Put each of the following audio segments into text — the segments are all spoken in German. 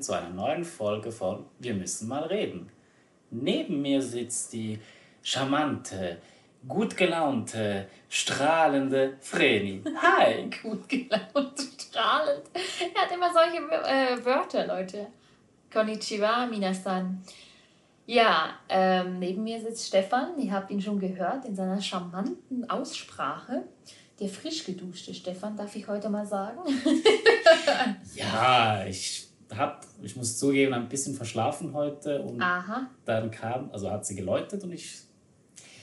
willkommen zu einer neuen Folge von Wir müssen mal reden. Neben mir sitzt die charmante, gut gelaunte, strahlende Vreni. Hi! gut gelaunt, strahlend. Er hat immer solche äh, Wörter, Leute. Konnichiwa, minasan. Ja, ähm, neben mir sitzt Stefan. Ihr habt ihn schon gehört in seiner charmanten Aussprache. Der frisch geduschte Stefan, darf ich heute mal sagen. ja, ich hab, ich muss zugeben, ein bisschen verschlafen heute und Aha. dann kam, also hat sie geläutet und ich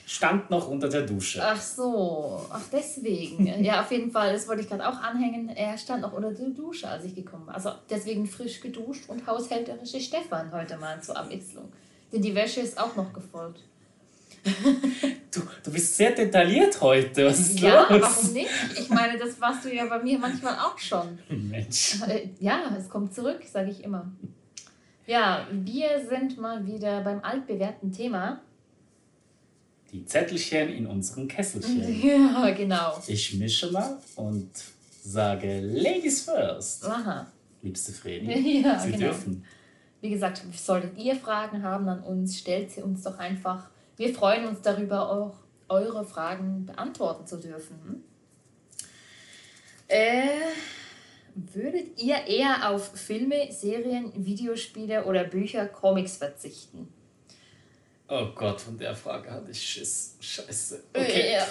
stand noch unter der Dusche. Ach so, ach deswegen. ja, auf jeden Fall, das wollte ich gerade auch anhängen. Er stand noch unter der Dusche, als ich gekommen bin. Also deswegen frisch geduscht und haushälterische Stefan heute mal zur Abwechslung. Denn die Wäsche ist auch noch gefolgt. Du, du bist sehr detailliert heute. Was ist ja, los? warum nicht? Ich meine, das warst du ja bei mir manchmal auch schon. Mensch. Äh, Ja, es kommt zurück, sage ich immer. Ja, wir sind mal wieder beim altbewährten Thema. Die Zettelchen in unseren Kesselchen. Ja, genau. Ich mische mal und sage Ladies first. Aha. Liebste Fredi, Ja, Sie genau. dürfen. Wie gesagt, solltet ihr Fragen haben an uns, stellt sie uns doch einfach. Wir freuen uns darüber, auch eure Fragen beantworten zu dürfen. Äh, würdet ihr eher auf Filme, Serien, Videospiele oder Bücher, Comics verzichten? Oh Gott, von der Frage hatte ich Schiss. Scheiße. Okay. Ja.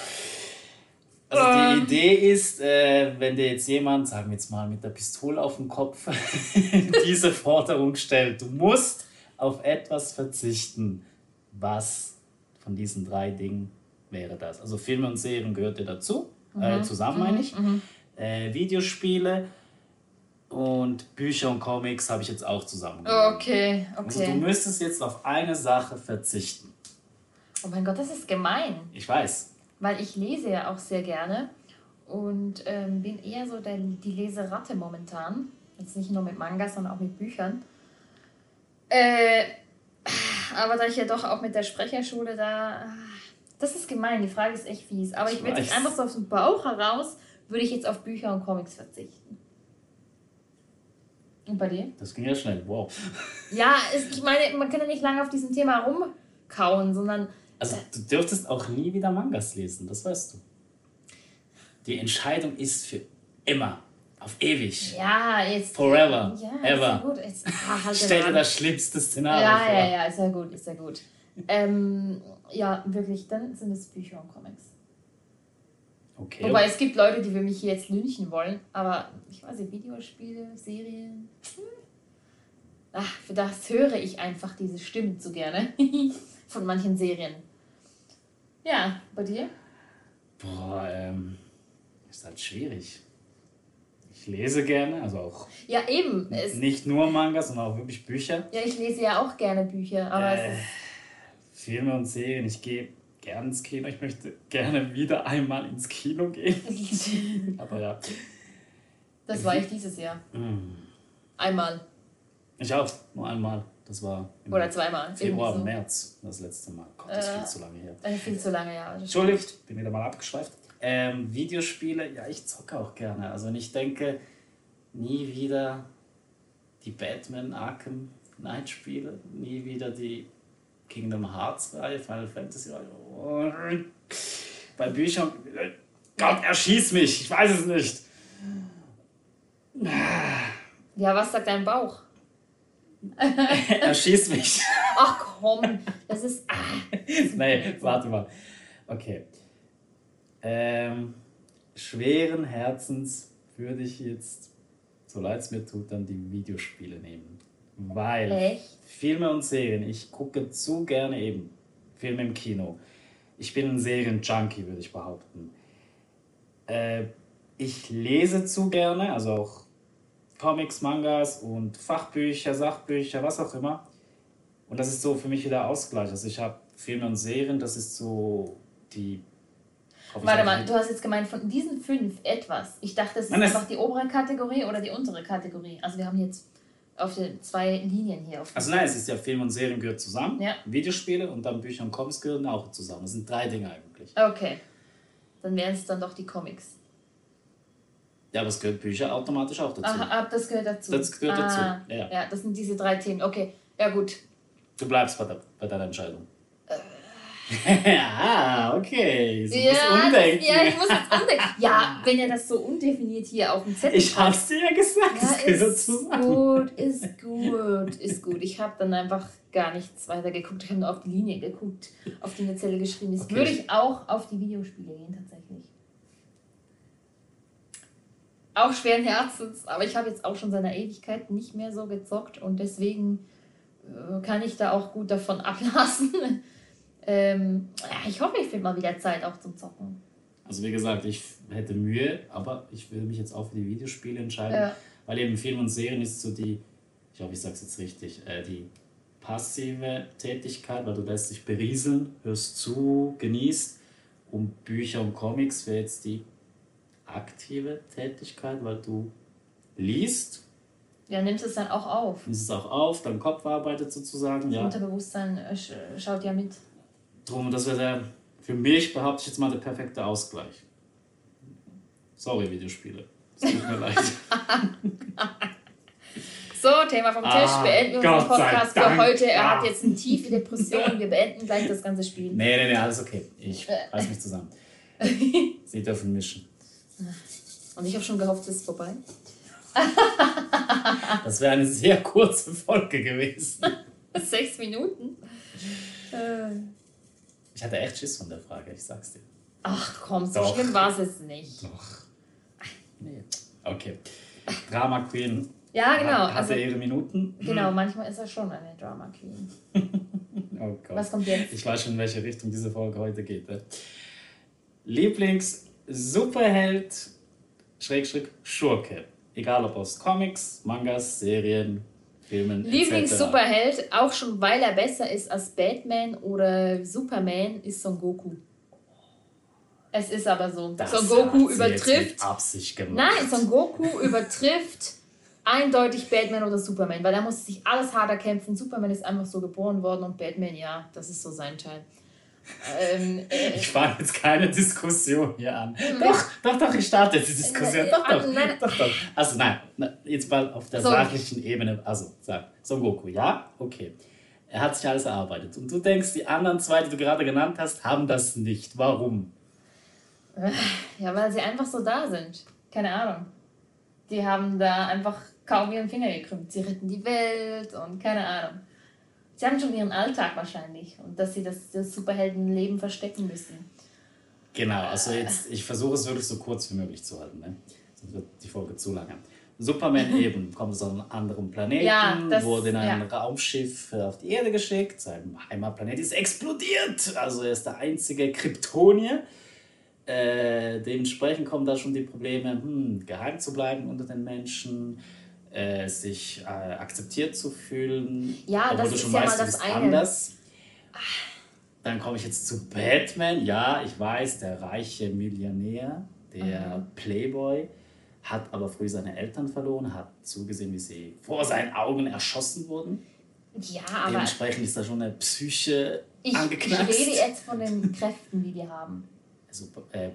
Also Ähm. die Idee ist, äh, wenn dir jetzt jemand, sagen wir jetzt mal mit der Pistole auf dem Kopf, diese Forderung stellt, du musst auf etwas verzichten. Was von diesen drei Dingen wäre das? Also Filme und Serien gehört dir dazu, äh, zusammen meine ich. Äh, Videospiele und Bücher und Comics habe ich jetzt auch zusammengenommen. Okay, Also du okay. müsstest jetzt auf eine Sache verzichten. Oh mein Gott, das ist gemein. Ich weiß. Weil ich lese ja auch sehr gerne und ähm, bin eher so der, die Leseratte momentan. Jetzt nicht nur mit Mangas, sondern auch mit Büchern. Äh, aber da ich ja doch auch mit der Sprecherschule da. Das ist gemein, die Frage ist echt fies. Aber ich, Ich würde jetzt einfach so aus dem Bauch heraus, würde ich jetzt auf Bücher und Comics verzichten. Und bei dir? Das ging ja schnell. Wow. Ja, ich meine, man kann ja nicht lange auf diesem Thema rumkauen, sondern Also du dürftest auch nie wieder Mangas lesen, das weißt du. Die Entscheidung ist für immer, auf ewig. Ja, jetzt. Forever, Ja, ever. Ist ja gut. Jetzt, ah, halt Stell dir das schlimmste Szenario Ja, vor. ja, ja, ist ja gut, ist ja gut. ähm, ja, wirklich, dann sind es Bücher und Comics. Okay. Wobei es gibt Leute, die für mich hier jetzt lynchen wollen, aber ich weiß nicht, Videospiele, Serien. Hm. Ach, für das höre ich einfach diese Stimmen zu gerne. Von manchen Serien. Ja, bei dir? Boah, ähm, ist halt schwierig. Ich lese gerne, also auch Ja, eben. Nicht nur Mangas, sondern auch wirklich Bücher. ja, ich lese ja auch gerne Bücher, aber Äh, es ist. Filme und Serien, ich gehe gerne ins Kino. Ich möchte gerne wieder einmal ins Kino gehen. Aber ja. Das war ich dieses Jahr. Mm. Einmal. Ich auch, nur einmal. Das war Oder zweimal. Februar, irgendwie März, das letzte Mal. Gott, das ist Äh, viel zu lange her. so. Viel zu lange, ja. Entschuldigt, bin wieder mal abgeschweift. Ähm, Videospiele, ja, ich zocke auch gerne. Also, ich denke, nie wieder die Batman Arkham Knight Spiele, nie wieder die Kingdom Hearts Reihe, Final Fantasy Reihe. Oh, Bei Büchern, Gott, erschieß mich, ich weiß es nicht. Ja, was sagt dein Bauch? erschieß mich. Ach komm, das ist. Ah, nee, warte mal. Okay. Ähm, schweren Herzens würde ich jetzt, so leid es mir tut, dann die Videospiele nehmen. Weil echt? Filme und Serien, ich gucke zu gerne eben Filme im Kino. Ich bin ein Serien-Junkie, würde ich behaupten. Äh, ich lese zu gerne, also auch Comics, Mangas und Fachbücher, Sachbücher, was auch immer. Und das ist so für mich wieder Ausgleich. Also ich habe Filme und Serien, das ist so die... Warte mal, nicht- du hast jetzt gemeint, von diesen fünf etwas. Ich dachte, es ist das- einfach die obere Kategorie oder die untere Kategorie. Also wir haben jetzt auf den zwei Linien hier. Auf Also nein, es ist ja Film und Serien gehört zusammen. Ja. Videospiele und dann Bücher und Comics gehören auch zusammen. Das sind drei Dinge eigentlich. Okay. Dann wären es dann doch die Comics. Ja, aber es gehört Bücher automatisch auch dazu. Aha, das gehört dazu. Das gehört dazu, ah, ja. Ja, das sind diese drei Themen. Okay, ja gut. Du bleibst bei, der, bei deiner Entscheidung. ja, okay. Sie ja, muss umdenken. ja, ich muss jetzt umdenken. Ja, wenn er das so undefiniert hier auf dem Zettel Ich hab's dir ja gesagt, ja, ist gut, ist gut, ist gut. Ich habe dann einfach gar nichts weiter geguckt. Ich habe nur auf die Linie geguckt, auf die eine Zelle geschrieben ist. Okay. Würde ich auch auf die Videospiele gehen, tatsächlich. Auch schweren Herzens, aber ich habe jetzt auch schon seit einer Ewigkeit nicht mehr so gezockt und deswegen äh, kann ich da auch gut davon ablassen. Ähm, ja, ich hoffe, ich finde mal wieder Zeit auch zum Zocken. Also wie gesagt, ich hätte Mühe, aber ich würde mich jetzt auch für die Videospiele entscheiden. Ja. Weil eben Film und Serien ist so die, ich hoffe, ich sag's jetzt richtig, äh, die passive Tätigkeit, weil du lässt dich berieseln, hörst zu, genießt. Und Bücher und Comics wäre jetzt die aktive Tätigkeit, weil du liest, Ja, nimmst es dann auch auf. nimmst es auch auf, dein Kopf arbeitet sozusagen. Das Ja. Unterbewusstsein äh, sch schaut ja mit. Drum, das wäre der, für mich, behaupte ich jetzt mal, der perfekte Ausgleich. Sorry, Videospiele. Es tut mir leid. So, Thema vom Tisch. Ah, beenden wir unseren Podcast für heute. Er Ah. hat jetzt eine tiefe Depression. Wir beenden gleich das ganze Spiel. Nee, nee, nee, alles okay. Ich reiß mich zusammen. Sie dürfen mischen. Und ich habe schon gehofft, es ist vorbei. Das wäre eine sehr kurze Folge gewesen. Sechs Minuten. Äh. Ich hatte echt Schiss von der Frage, ich sag's dir. Ach komm, so Doch. schlimm war es jetzt nicht. Doch. Nee. Okay. Drama Queen. Ja, genau. Hatte Also, ihre Minuten. genau, manchmal ist er schon eine Drama Queen. Oh Gott. Was kommt jetzt? Ich weiß schon, in welche Richtung diese Folge heute geht. Ne? Lieblings-Superheld, Schrägstrich, Schurke. Egal ob aus Comics, Mangas, Serien, Filmen. Lieblings-Superheld, auch schon weil er besser ist als Batman oder Superman, ist Son Goku. Es ist aber so. Das Son Goku übertrifft. Absicht gemacht. Nein, Son Goku übertrifft eindeutig Batman oder Superman, weil er muss sich alles hart erkämpfen. Superman ist einfach so geboren worden und Batman, ja, das ist so sein Teil. Ähm, äh, Ich fange jetzt keine Diskussion hier an. Doch, doch, doch, ich starte jetzt die Diskussion. Äh, Doch, doch, äh, nein. doch, doch. Also nein, jetzt mal auf der So. sachlichen Ebene. Also, sag, Son Goku, ja? Okay. Er hat sich alles erarbeitet. Und du denkst, die anderen zwei, die du gerade genannt hast, haben das nicht. Warum? ja, weil sie einfach so da sind. Keine Ahnung. Die haben da einfach kaum ihren Finger gekrümmt. Sie retten die Welt und keine Ahnung. Sie haben schon ihren Alltag wahrscheinlich und dass sie das, das Superheldenleben verstecken müssen. Genau, also jetzt, ich versuche es wirklich so kurz wie möglich zu halten. Ne? Sonst wird die Folge zu lange. Superman eben kommt aus einem anderen Planeten, Ja, das- wurde in ein ja. Raumschiff auf die Erde geschickt, sein Heimatplanet ist explodiert. Also er ist der einzige Kryptonier. Äh, dementsprechend kommen da schon die Probleme, hm, geheim zu bleiben unter den Menschen, äh, sich äh, akzeptiert zu fühlen, Ja, obwohl das du ist schon ja weißt, mal das eine. anders. Dann komme ich jetzt zu Batman. Ja, ich weiß, der reiche Millionär, der Playboy, hat aber früh seine Eltern verloren, hat zugesehen, wie sie vor seinen Augen erschossen wurden. Ja, aber Dementsprechend ist da schon eine Psyche ich, ich angeknackst. rede jetzt von den Kräften, die die haben. Super, äh,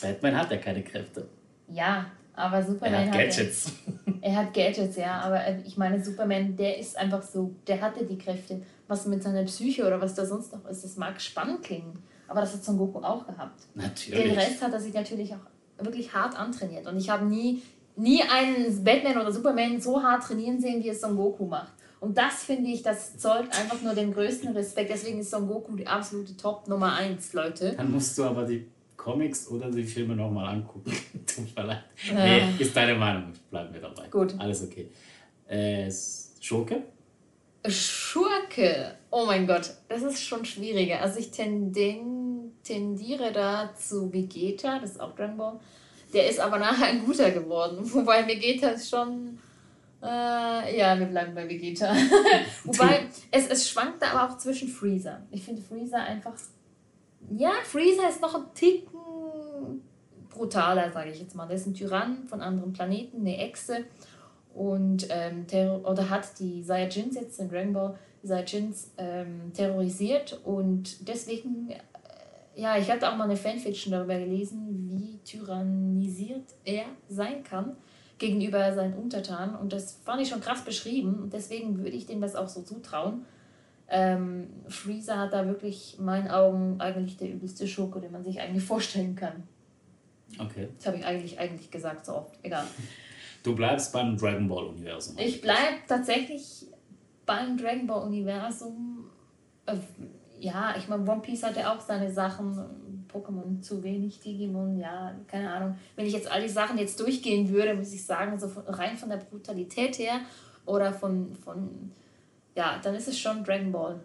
Batman hat ja keine Kräfte. Ja, aber Er Superman hat hat, Gadgets. Er hat Gadgets, ja, aber äh, ich meine, Superman, der ist einfach so, der hatte die Kräfte. Was mit seiner Psyche oder was da sonst noch ist, das mag spannend klingen. Aber das hat Son Goku auch gehabt. Den Natürlich. Rest hat er sich natürlich auch wirklich hart antrainiert. Und ich habe nie, nie einen Batman oder Superman so hart trainieren sehen, wie es Son Goku macht. Und das finde ich, das zollt einfach nur den größten Respekt. Deswegen ist Son Goku die absolute Top Nummer 1, Leute. Dann musst du aber die Comics oder die Filme nochmal angucken. Tut mir leid. Ja. Nee, ist deine Meinung. Bleiben wir dabei. Gut. Alles okay. Äh, Schurke? Schurke. Oh mein Gott, das ist schon schwieriger. Also ich tenden, tendiere da zu Vegeta, das ist auch Dragon Ball. Der ist aber nachher ein guter geworden. Wobei Vegeta ist schon. Äh, ja, wir bleiben bei Vegeta. Wobei, es, es schwankt da aber auch zwischen Freezer. Ich finde Freezer einfach. Ja, Freezer ist noch ein Ticken brutaler, sage ich jetzt mal. Der ist ein Tyrann von anderen Planeten, eine Echse und ähm, oder hat die Saiyajins jetzt in Dragon Ball Saiyajins ähm, terrorisiert und deswegen äh, ja, ich hatte auch mal eine Fanfiction darüber gelesen, wie tyrannisiert er sein kann gegenüber seinen Untertanen. Und das fand ich schon krass beschrieben. Und deswegen würde ich dem das auch so zutrauen. Ähm, Freezer hat da wirklich in meinen Augen eigentlich der übelste Schurke, den man sich eigentlich vorstellen kann. Okay. Das habe ich eigentlich, eigentlich gesagt, so oft. Egal. Du bleibst beim Dragon Ball Universum. Ich bleibe tatsächlich beim Dragon Ball Universum. Äh, ja, ich meine, One Piece hat ja auch seine Sachen. Pokémon zu wenig, Digimon, ja, keine Ahnung. Wenn ich jetzt all die Sachen jetzt durchgehen würde, muss ich sagen, so von, rein von der Brutalität her oder von, von, ja, dann ist es schon Dragon Ball,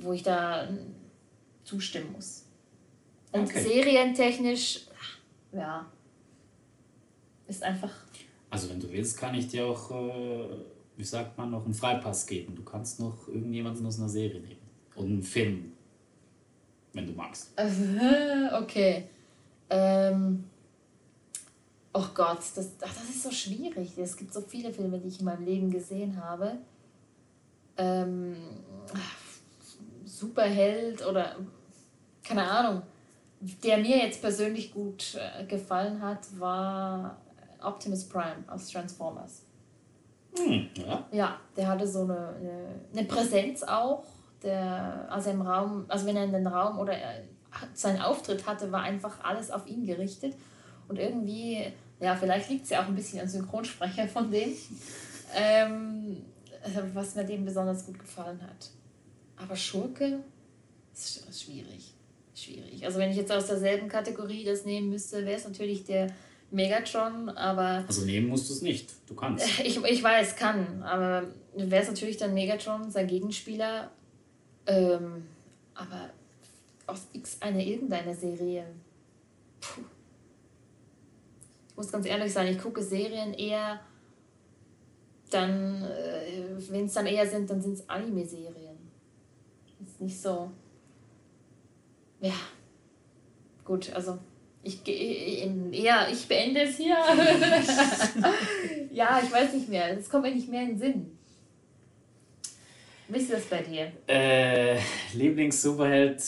wo ich da zustimmen muss. Und okay. serientechnisch, ja, ist einfach. Also wenn du willst, kann ich dir auch, äh, wie sagt man, noch einen Freipass geben. Du kannst noch irgendjemanden aus einer Serie nehmen. Und einen Film wenn du magst. Okay. Ähm. Oh Gott, das, ach, das ist so schwierig. Es gibt so viele Filme, die ich in meinem Leben gesehen habe. Ähm, Superheld oder keine Ahnung. Der mir jetzt persönlich gut äh, gefallen hat, war Optimus Prime aus Transformers. Hm, ja. ja, der hatte so eine, eine, eine Präsenz auch der, also im Raum, also wenn er in den Raum oder seinen Auftritt hatte, war einfach alles auf ihn gerichtet. Und irgendwie, ja, vielleicht liegt es ja auch ein bisschen am Synchronsprecher von dem, ähm, was mir dem besonders gut gefallen hat. Aber Schurke ist schwierig. Schwierig. Also wenn ich jetzt aus derselben Kategorie das nehmen müsste, wäre es natürlich der Megatron, aber. Also nehmen musst du es nicht. Du kannst. Ich, ich weiß, kann, aber wäre es natürlich dann Megatron, sein Gegenspieler, ähm, aber aus X eine irgendeine Serie. Puh. Ich muss ganz ehrlich sein, ich gucke Serien eher dann, äh, wenn es dann eher sind, dann sind es Anime-Serien. Ist nicht so. Ja. Gut, also ich eher, ich beende es hier. ja, ich weiß nicht mehr. Es kommt mir nicht mehr in den Sinn. Wie ist das bei dir? Äh, Lieblings-Superheld,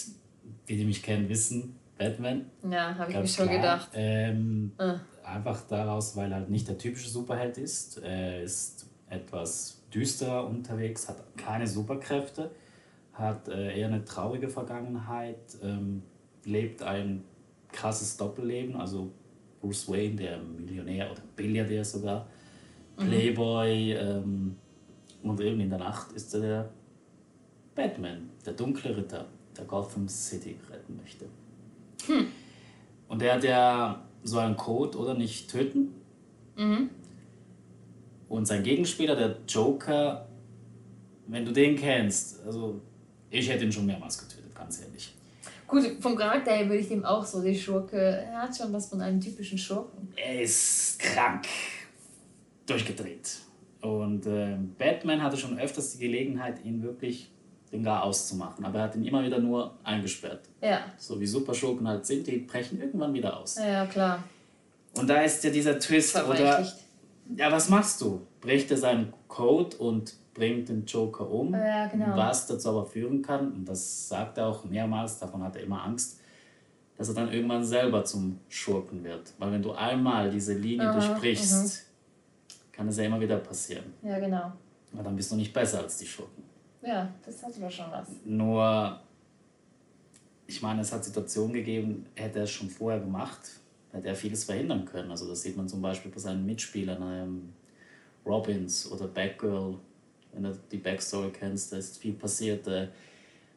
wie die mich kennen, wissen, Batman. Ja, habe ich mir schon klar. gedacht. Ähm, ah. Einfach daraus, weil er halt nicht der typische Superheld ist. Er ist etwas düsterer unterwegs, hat keine Superkräfte, hat äh, eher eine traurige Vergangenheit, ähm, lebt ein krasses Doppelleben, also Bruce Wayne, der Millionär oder Billiardär sogar, mhm. Playboy, ähm, und eben in der Nacht ist er der Batman, der dunkle Ritter, der Gotham City retten möchte. Hm. Und der hat ja so einen Code, oder nicht töten. Mhm. Und sein Gegenspieler, der Joker, wenn du den kennst, also ich hätte ihn schon mehrmals getötet, ganz ehrlich. Gut, vom Charakter her würde ich dem auch so, die Schurke, er hat schon was von einem typischen Schurken. Er ist krank, durchgedreht. Und äh, Batman hatte schon öfters die Gelegenheit, ihn wirklich den Gar auszumachen. Aber er hat ihn immer wieder nur eingesperrt. Ja. So wie Superschurken halt sind, die brechen irgendwann wieder aus. Ja, klar. Und da ist ja dieser Twist, oder? Ja, was machst du? Bricht er seinen Code und bringt den Joker um? Ja, genau. Was dazu aber führen kann, und das sagt er auch mehrmals, davon hat er immer Angst, dass er dann irgendwann selber zum Schurken wird. Weil wenn du einmal diese Linie Aha, durchbrichst, kann es ja immer wieder passieren. Ja, genau. Aber dann bist du nicht besser als die Schurken. Ja, das hat aber schon was. Nur, ich meine, es hat Situationen gegeben, hätte er es schon vorher gemacht, hätte er vieles verhindern können. Also das sieht man zum Beispiel bei seinen Mitspielern, ähm, Robins oder Batgirl, wenn du die Backstory kennst, da ist viel passiert. Äh,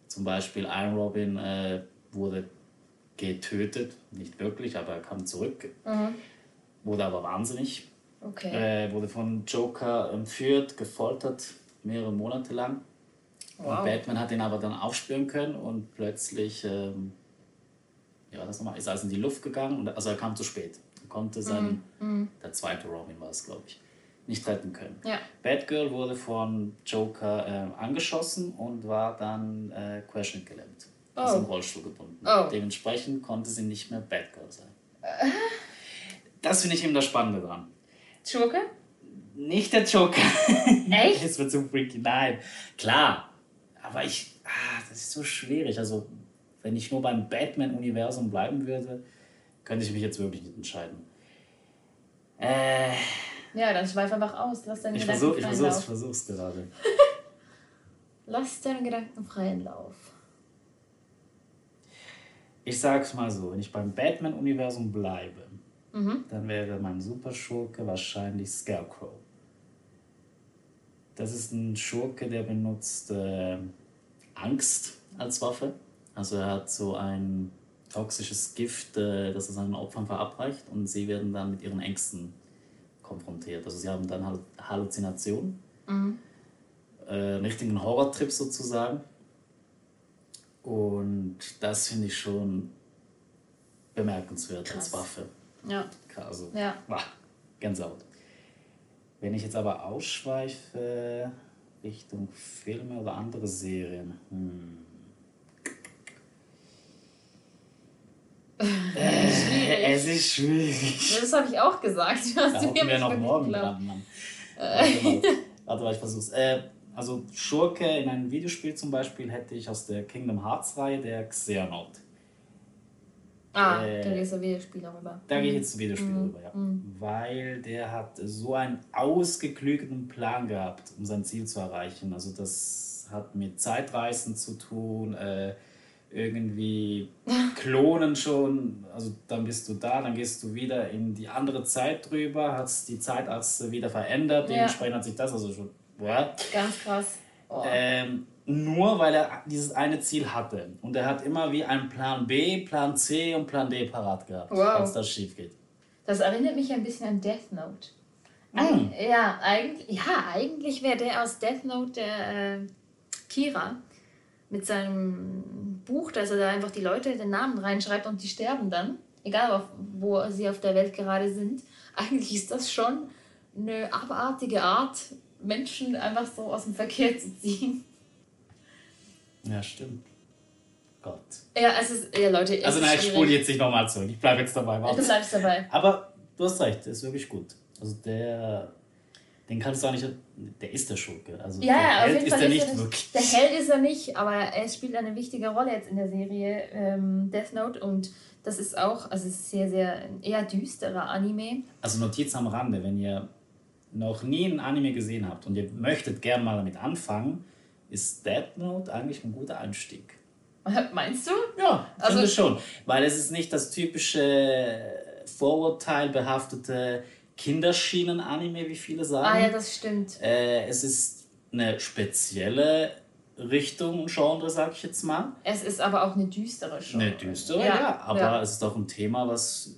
zum Beispiel ein Robin äh, wurde getötet, nicht wirklich, aber er kam zurück, mhm. wurde aber wahnsinnig Okay. Äh, wurde von Joker entführt, gefoltert, mehrere Monate lang. Wow. Und Batman hat ihn aber dann aufspüren können und plötzlich ähm, ja, das nochmal, ist also in die Luft gegangen. Und, also er kam zu spät. Er konnte seinen, mm, der zweite Robin war es, glaube ich, nicht retten können. Ja. Batgirl wurde von Joker äh, angeschossen und war dann äh, querschnittgelähmt. Oh. Ist im Rollstuhl gebunden. Oh. Dementsprechend konnte sie nicht mehr Batgirl sein. Äh. Das finde ich eben das Spannende dran. Joker? Nicht der Joker. Echt? Es wird so freaky. Nein, klar. Aber ich, ah, das ist so schwierig. Also, wenn ich nur beim Batman-Universum bleiben würde, könnte ich mich jetzt wirklich nicht entscheiden. Äh, Ja, dann schweif einfach aus. Lass deine ich Gedanken versuche ich freien versuch's, Lauf. versuch's gerade. Lass deine Gedanken freien Lauf. Ich sag's mal so, wenn ich beim Batman-Universum bleibe, Mhm. dann wäre mein Superschurke wahrscheinlich Scarecrow. Das ist ein Schurke, der benutzt äh, Angst als Waffe. Also er hat so ein toxisches Gift, äh, das er seinen Opfern verabreicht und sie werden dann mit ihren Ängsten konfrontiert. Also sie haben dann Halluzinationen, äh, einen richtigen Horrortrip sozusagen. Und das finde ich schon bemerkenswert als Krass. Waffe. Ja. Also, Ja. Wah, Gänsehaut. Wenn ich jetzt aber ausschweife Richtung Filme oder andere Serien. Hm. Äh, es ist schwierig. Das habe ich auch gesagt. Du hast Da mir hocken wir noch morgen dran, Mann. Warte mal, warte mal ich versuch's. Äh, also Schurke in einem Videospiel zum Beispiel hätte ich aus der Kingdom Hearts Reihe der Xehanort. Ah, Äh, da ist ein Videospiel darüber. Da gehe ich jetzt zum Videospiel rüber, ja. Weil der hat so einen ausgeklügelten Plan gehabt, um sein Ziel zu erreichen. Also das hat mit Zeitreisen zu tun, äh, irgendwie klonen schon. Also dann bist du da, dann gehst du wieder in die andere Zeit drüber, hast die Zeitachse wieder verändert, Ja. dementsprechend hat sich das also schon. What? Ganz krass. Oh. Ähm, nur weil er dieses eine Ziel hatte. Und er hat immer wie einen Plan B, Plan C und Plan D parat gehabt, Wow. falls das schief geht. Das erinnert mich ein bisschen an Death Note. Mm. Ja, eigentlich, ja, eigentlich wäre der aus Death Note der äh, Kira mit seinem Buch, dass er da einfach die Leute den Namen reinschreibt und die sterben dann, egal auf, wo sie auf der Welt gerade sind. Eigentlich ist das schon eine abartige Art, Menschen einfach so aus dem Verkehr zu ziehen. Ja, stimmt. Gott. Ja, es ist, ja Leute, es Also nein, ich spule jetzt nicht nochmal zurück. Ich bleibe jetzt dabei. Du Warte. bleibst dabei. Aber du hast recht, der ist wirklich gut. Also der, den kannst du auch nicht, der ist der Schurke. Also Ja, der ja, Held ist Fall er nicht. wirklich. Der Held ist er nicht, aber er spielt eine wichtige Rolle jetzt in der Serie ähm, Death Note und das ist auch, also es ist sehr, sehr eher düsterer Anime. Also Notiz am Rande, wenn ihr noch nie einen Anime gesehen habt und ihr möchtet gern mal damit anfangen, ist Death Note eigentlich ein guter Einstieg. Meinst du? Ja, Also- finde schon. Weil es ist nicht das typische vorurteilbehaftete Kinderschienen-Anime, wie viele sagen. Ah ja, das stimmt. Äh, es ist eine spezielle Richtung und Genre, sag ich jetzt mal. Es ist aber auch eine düstere Show. Eine düstere, ja, aber ja. es ist auch ein Thema, was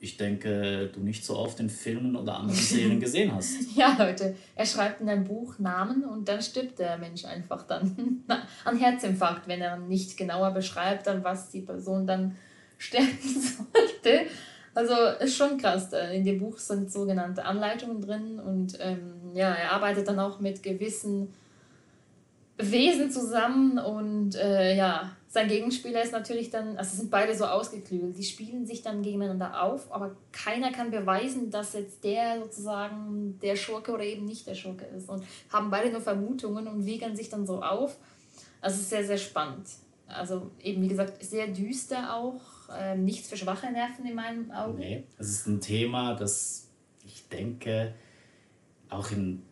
ich denke, du nicht so oft in Filmen oder anderen Serien gesehen hast. Ja, Leute, er schreibt in einem Buch Namen und dann stirbt der Mensch einfach dann an Herzinfarkt, wenn er nicht genauer beschreibt, an was die Person dann sterben sollte. Also ist schon krass. äh, In dem Buch sind sogenannte Anleitungen drin und ähm, ja, er arbeitet dann auch mit gewissen Wesen zusammen und äh, ja, sein Gegenspieler ist natürlich dann, also sind beide so ausgeklügelt, die spielen sich dann gegeneinander auf, aber keiner kann beweisen, dass jetzt der sozusagen der Schurke oder eben nicht der Schurke ist und haben beide nur Vermutungen und wiegern sich dann so auf. Also ist sehr, sehr spannend. Also eben wie gesagt, sehr düster auch, ähm, nichts für schwache Nerven in meinen Augen. Nee, es ist ein Thema, das ich denke auch in,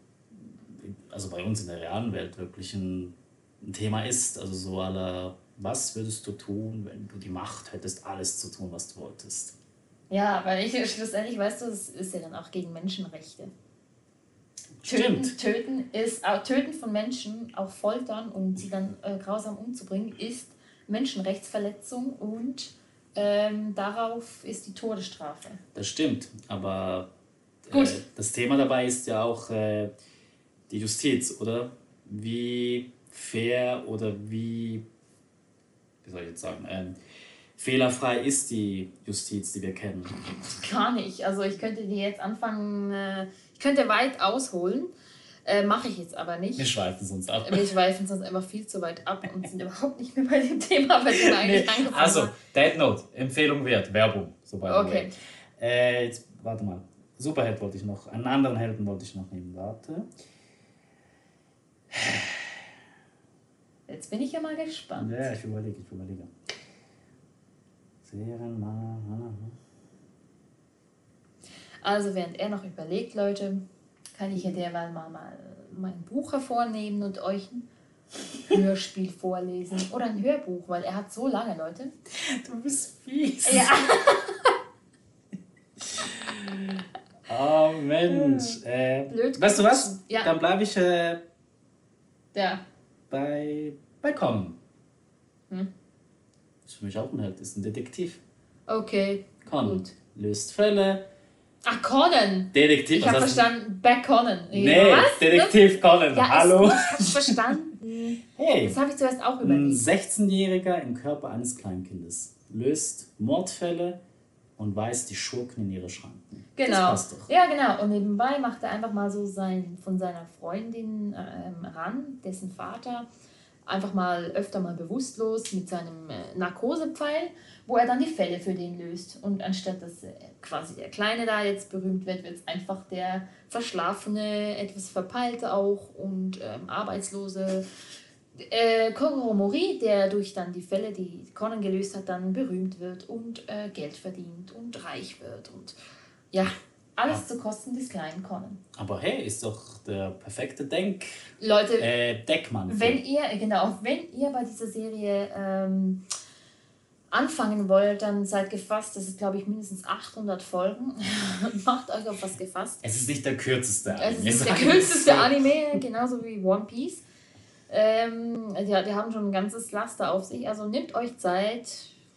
also bei uns in der realen Welt wirklich ein, ein Thema ist. Also so aller, was würdest du tun, wenn du die Macht hättest, alles zu tun, was du wolltest? Ja, weil ich schlussendlich, weißt du, es ist ja dann auch gegen Menschenrechte. Töten, Stimmt. töten ist auch Töten von Menschen, auch foltern und sie dann äh, grausam umzubringen, ist Menschenrechtsverletzung und ähm, darauf ist die Todesstrafe. Das stimmt, aber äh, das Thema dabei ist ja auch äh, die Justiz, oder? Wie fair oder wie, wie soll ich jetzt sagen, ähm, fehlerfrei ist die Justiz, die wir kennen? Gar nicht. Also ich könnte dir jetzt anfangen, äh, ich könnte weit ausholen, äh, mache ich jetzt aber nicht. Wir schweifen sonst ab. Wir schweifen sonst einfach viel zu weit ab und sind überhaupt nicht mehr bei dem Thema, bei dem wir eigentlich Nee, angefangen also. Dead Note, Empfehlung wert, Werbung, so the Okay. Äh, jetzt, warte mal, Superheld wollte ich noch, einen anderen Helden wollte ich noch nehmen, warte. Jetzt bin ich ja mal gespannt. Ja, ich überlege, ich überlege. Also während er noch überlegt, Leute, kann ich ja derweil mal, mal mein Buch hervornehmen und euch ein Hörspiel vorlesen. Oder ein Hörbuch, weil er hat so lange, Leute. Du bist fies. Ja. oh Mensch. Äh, Blöd. Weißt du was? Ja. Dann bleibe ich äh, ja. bei, bei Con. Hm? Ist für mich auch ein Held, ist ein Detektiv. Okay. Gut. löst Fälle. Ach, Conan. Detektiv. Ich habe verstanden, Back Conan. Nee, was? Detektiv Conan. Ja, Hallo. Ich habe verstanden. Hey. Das habe ich zuerst auch überlegt. Ein 16-Jähriger im Körper eines Kleinkindes löst Mordfälle und weist die Schurken in ihre Schranken. Genau. Das passt doch. Ja, genau. Und nebenbei macht er einfach mal so sein, von seiner Freundin ähm, ran, dessen Vater, einfach mal öfter mal bewusstlos mit seinem äh, Narkosepfeil, wo er dann die Fälle für den löst. Und anstatt dass äh, quasi der Kleine da jetzt berühmt wird, wird es einfach der verschlafene, etwas verpeilte auch und ähm, arbeitslose äh, Mori, der durch dann die Fälle, die Conan gelöst hat, dann berühmt wird und äh, Geld verdient und reich wird und ja, alles zu Kosten des kleinen Conan. Aber hey, ist doch der perfekte Denk. Leute, äh, Deckmann. Wenn ihr, genau, wenn ihr bei dieser Serie ähm, anfangen wollt, dann seid gefasst. Das ist, glaube ich, mindestens 800 Folgen. Macht euch auf was gefasst. Es ist nicht der kürzeste Anime. Es ist der kürzeste Anime, genauso wie One Piece. Ähm, die, die haben schon ein ganzes Laster auf sich. Also nehmt euch Zeit.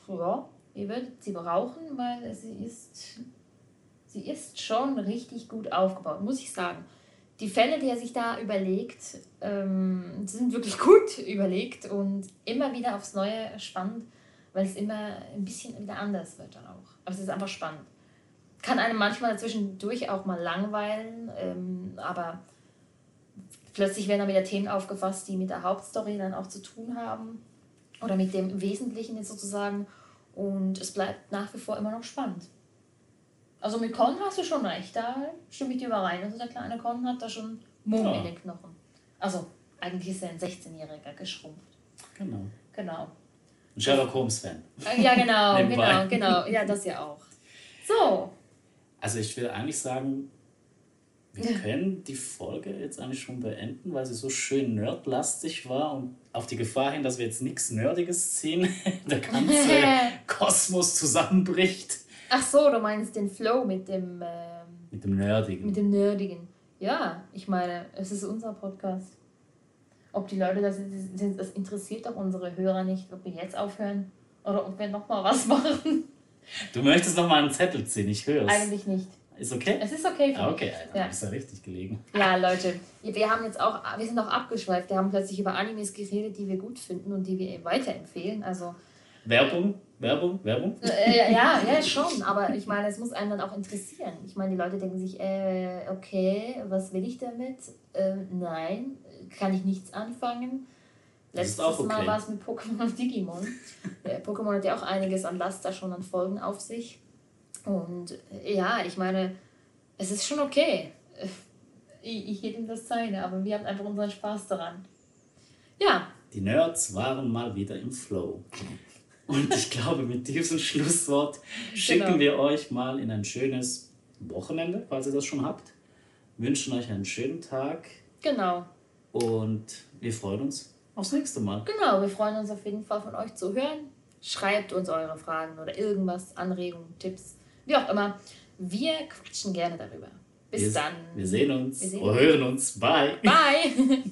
Ja, ihr werdet sie brauchen, weil sie ist, sie ist schon richtig gut aufgebaut, muss ich sagen. Die Fälle, die er sich da überlegt, ähm, sind wirklich gut überlegt und immer wieder aufs Neue spannend, weil es immer ein bisschen wieder anders wird dann auch. Aber es ist einfach spannend. Kann einem manchmal zwischendurch auch mal langweilen, ähm, aber plötzlich werden dann wieder Themen aufgefasst, die mit der Hauptstory dann auch zu tun haben oder mit dem Wesentlichen sozusagen und es bleibt nach wie vor immer noch spannend. Also mit Con hast du schon recht, da stimme ich dir überein. Also der kleine Con hat da schon Mumm ja. in den Knochen. Also eigentlich ist er ein 16-Jähriger geschrumpft. Genau. Genau. Ein Sherlock Holmes-Fan. Äh, ja, genau, genau, genau. Ja, das ja auch. So. Also ich will eigentlich sagen, wir können die Folge jetzt eigentlich schon beenden, weil sie so schön nerdlastig war und auf die Gefahr hin, dass wir jetzt nichts Nerdiges ziehen, der ganze Kosmos zusammenbricht. Ach so, du meinst den Flow mit dem... Ähm, mit dem Nerdigen. Mit dem Nerdigen. Ja, ich meine, es ist unser Podcast. Ob die Leute das sind, das interessiert doch unsere Hörer nicht, ob wir jetzt aufhören oder ob wir nochmal was machen. Du möchtest nochmal einen Zettel ziehen, ich höre es. Eigentlich nicht. Ist okay? Es ist okay für ah, okay, Alter, ja. ist ja richtig gelegen. Ja, Leute, wir haben jetzt auch, wir sind auch abgeschweift. Wir haben plötzlich über Animes geredet, die wir gut finden und die wir weiterempfehlen. Also Werbung, Werbung, Werbung. Äh, ja, ja, schon. Aber ich meine, es muss einen dann auch interessieren. Ich meine, die Leute denken sich, äh, okay, was will ich damit? Äh, nein, kann ich nichts anfangen. Letztes okay. Mal war es mit Pokémon und Digimon. äh, Pokémon hat ja auch einiges an Last da schon an Folgen auf sich. Und ja, ich meine, es ist schon okay. Ich, ich ihm das seine, aber wir haben einfach unseren Spaß daran. Ja. Die Nerds waren mal wieder im Flow. Und ich glaube, mit diesem Schlusswort schicken genau. wir euch mal in ein schönes Wochenende, falls ihr das schon habt. Wünschen euch einen schönen Tag. Genau. Und wir freuen uns aufs nächste Mal. Genau, wir freuen uns auf jeden Fall von euch zu hören. Schreibt uns eure Fragen oder irgendwas, Anregungen, Tipps wie auch immer. Wir quatschen gerne darüber. Bis wir, dann. Wir sehen uns. Wir sehen hören uns. Bye. Bye.